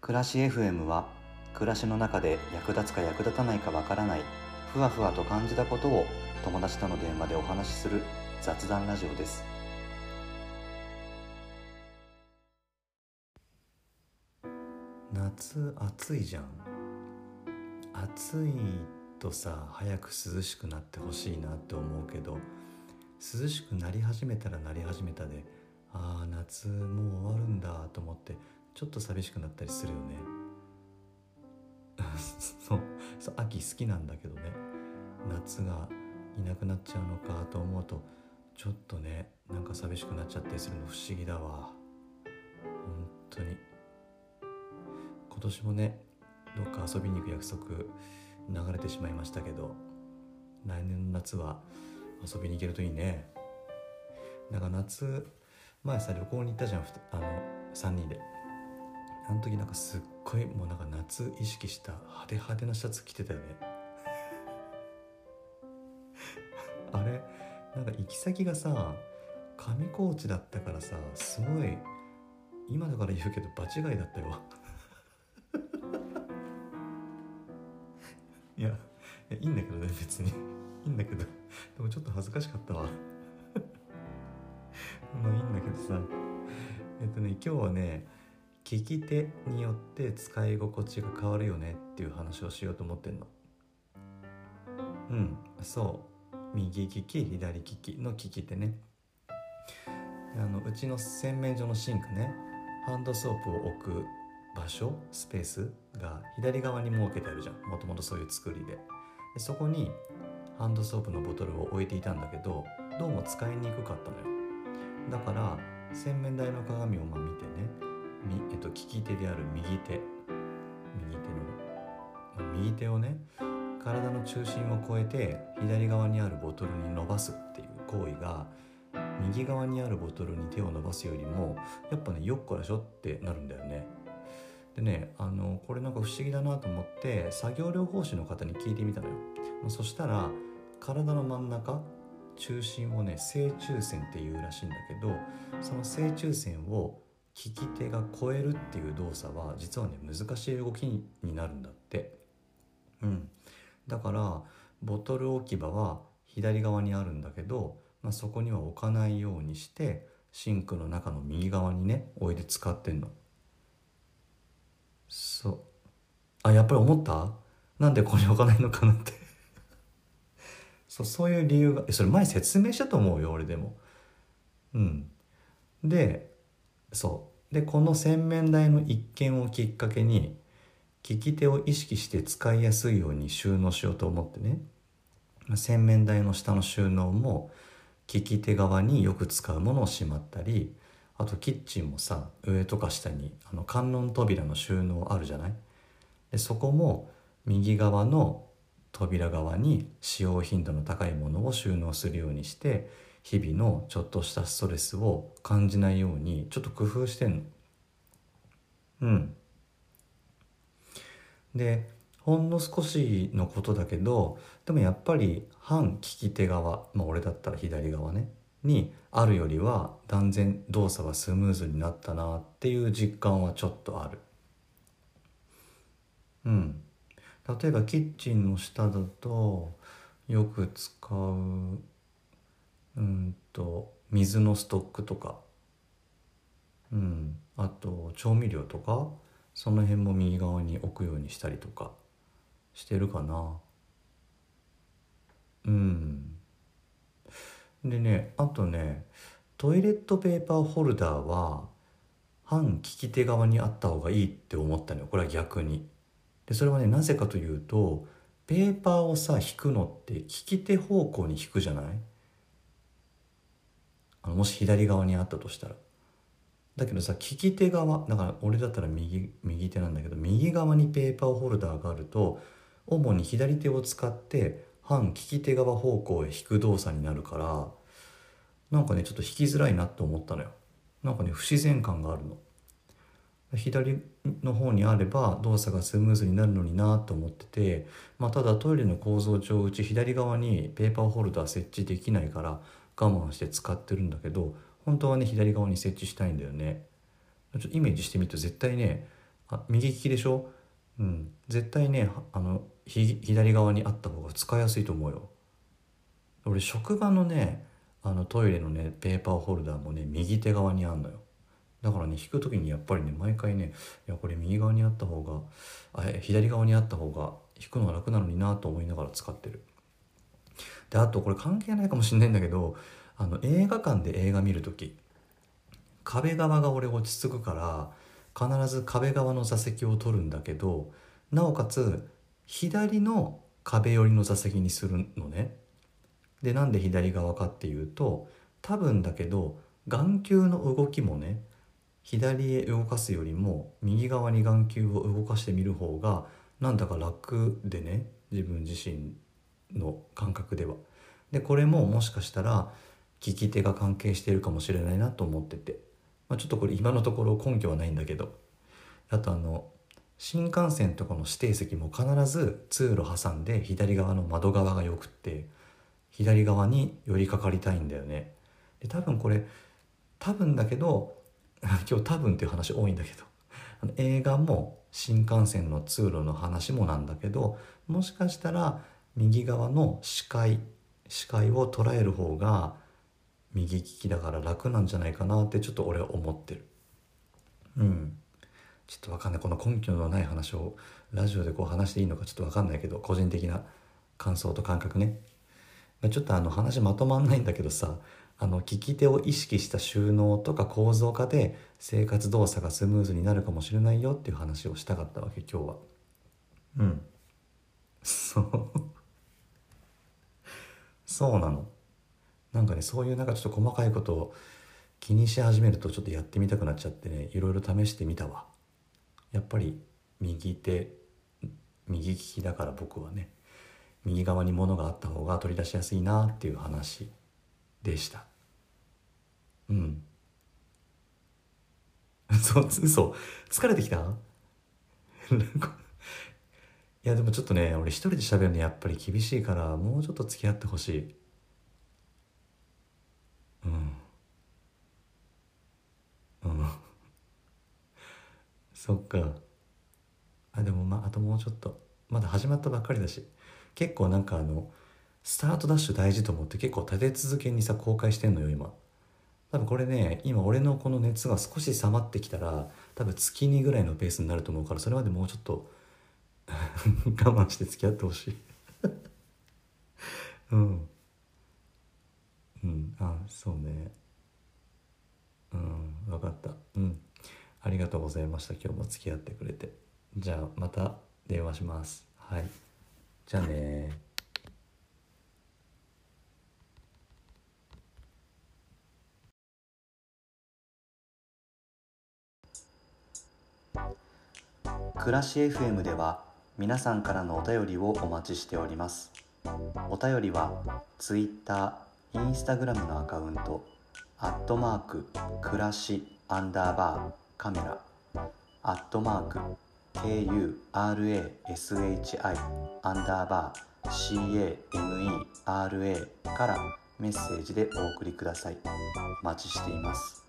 暮らし FM は暮らしの中で役立つか役立たないかわからないふわふわと感じたことを友達との電話でお話しする雑談ラジオです。夏暑いじゃん。暑いとさ早く涼しくなってほしいなって思うけど涼しくなり始めたらなり始めたでああ夏もう終わるんだと思ってちょっと寂しくなったりするよね。そう。秋好きなんだけどね。夏がいなくなっちゃうのかと思うとちょっとねなんか寂しくなっちゃったりするの不思議だわ。本当に。今年もねどっか遊びに行く約束流れてしまいましたけど来年の夏は遊びに行けるといいね。なんか夏前さ旅行に行ったじゃんあの3人で。あの時なんかすっごいもうなんか夏意識した派手派手なシャツ着てたよね。あれ？なんか行き先がさ上高地だったからさすごい今だから言うけど場違いだったよ。いやいいんだけどね別に。いいんだけど。でもちょっと恥ずかしかったわ。まあいいんだけどさ。えっとね今日はね聞き手によって使い心地が変わるよねっていう話をしようと思ってんの。うんそう。右利き左利きの利き手ね。あのうちの洗面所のシンクねハンドソープを置く場所スペースが左側に設けてあるじゃん。もともとそういう作りで。でそこにハンドソープのボトルを置いていたんだけどどうも使いにくかったのよ。だから洗面台の鏡をま見てねみ、えっと、利き手である右手右手の、右手をね体の中心を越えて左側にあるボトルに伸ばすっていう行為が右側にあるボトルに手を伸ばすよりもやっぱねよっこらしょってなるんだよね。でねあのこれなんか不思議だなと思って作業療法士の方に聞いてみたのよ。そしたら体の真ん中中心をね正中線っていうらしいんだけどその正中線を利き手が超えるっていう動作は実はね難しい動きになるんだって。うん。だからボトル置き場は左側にあるんだけど、まあ、そこには置かないようにしてシンクの中の右側にね置いて使ってんの。そう。あやっぱり思った？なんでここに置かないのかなって。そうそういう理由がそれ前説明したと思うよ俺でも。うん。でそう。でこの洗面台の一見をきっかけに利き手を意識して使いやすいように収納しようと思ってね。洗面台の下の収納も利き手側によく使うものをしまったりあとキッチンもさ上とか下にあの観音扉の収納あるじゃない？でそこも右側の扉側に使用頻度の高いものを収納するようにして日々のちょっとしたストレスを感じないようにちょっと工夫してんの。うん。でほんの少しのことだけどでもやっぱり反利き手側まあ俺だったら左側ねにあるよりは断然動作がスムーズになったなっていう実感はちょっとある。うん。例えばキッチンの下だとよく使ううんと水のストックとか、うん、あと調味料とか。その辺も右側に置くようにしたりとか。してるかな。うん。でねあとねトイレットペーパーホルダーは反利き手側にあった方がいいって思ったのよ。これは逆に。でそれはねなぜかというとペーパーをさ引くのって利き手方向に引くじゃない？あのもし左側にあったとしたら。だけどさ利き手側だから俺だったら右右手なんだけど右側にペーパーホルダーがあると主に左手を使って反利き手側方向へ引く動作になるからなんかねちょっと引きづらいなって思ったのよ。なんかね不自然感があるの。左の方にあれば動作がスムーズになるのになと思ってて、まあ、ただトイレの構造上うち左側にペーパーホルダー設置できないから我慢して使ってるんだけど本当はね左側に設置したいんだよね。ちょっとイメージしてみると絶対ねあ右利きでしょ？うん。絶対ねあの左側にあった方が使いやすいと思うよ。俺職場のねあのトイレのねペーパーホルダーもね右手側にあんのよ。だからね引く時にやっぱりね毎回ねいやこれ右側にあった方があ左側にあった方が引くのが楽なのになと思いながら使ってる。であとこれ関係ないかもしんないんだけどあの映画館で映画見る時壁側が俺落ち着くから必ず壁側の座席を取るんだけどなおかつ左の壁寄りの座席にするのね。でなんで左側かっていうと多分だけど眼球の動きもね左へ動かすよりも右側に眼球を動かしてみる方がなんだか楽でね自分自身。の感覚では。でこれももしかしたら利き手が関係しているかもしれないなと思ってて、まあ、ちょっとこれ今のところ根拠はないんだけどあとあの新幹線とかの指定席も必ず通路挟んで左側の窓側がよくって左側に寄りかかりたいんだよね。で多分これ多分だけど 今日多分っていう話多いんだけど映画も新幹線の通路の話もなんだけどもしかしたら右側の視界視界を捉える方が右利きだから楽なんじゃないかなってちょっと俺は思ってる。うん。ちょっとわかんない。この根拠のない話をラジオでこう話していいのかちょっとわかんないけど個人的な感想と感覚ね。ちょっとあの話まとまんないんだけどさあの利き手を意識した収納とか構造化で生活動作がスムーズになるかもしれないよっていう話をしたかったわけ今日は。うん。そう。そうなの。なんかねそういうなんかちょっと細かいことを気にし始めるとちょっとやってみたくなっちゃってねいろいろ試してみたわ。やっぱり右手右利きだから僕はね右側に物があった方が取り出しやすいなっていう話でした。うん。そう嘘。疲れてきた？いやでもちょっとね俺一人で喋るのやっぱり厳しいからもうちょっと付き合ってほしい。うん。うん。そっか。あでもまああともうちょっと。まだ始まったばっかりだし。結構なんかあのスタートダッシュ大事と思って結構立て続けにさ公開してんのよ今。多分これね今俺のこの熱が少し冷まってきたら多分月2ぐらいのペースになると思うからそれまでもうちょっと 我慢して付き合ってほしい。うん。うん。あそうね。うん。分かった。うん。ありがとうございました。今日も付き合ってくれて。じゃあまた電話します。はい。じゃあね。暮らし FM では皆さんからのお便りをお待ちしております。お便りは Twitter、Instagram のアカウントアットマーク暮らしアンダーバーカメラアットマーク KURASHI アンダーバー CAMERA からメッセージでお送りください。お待ちしています。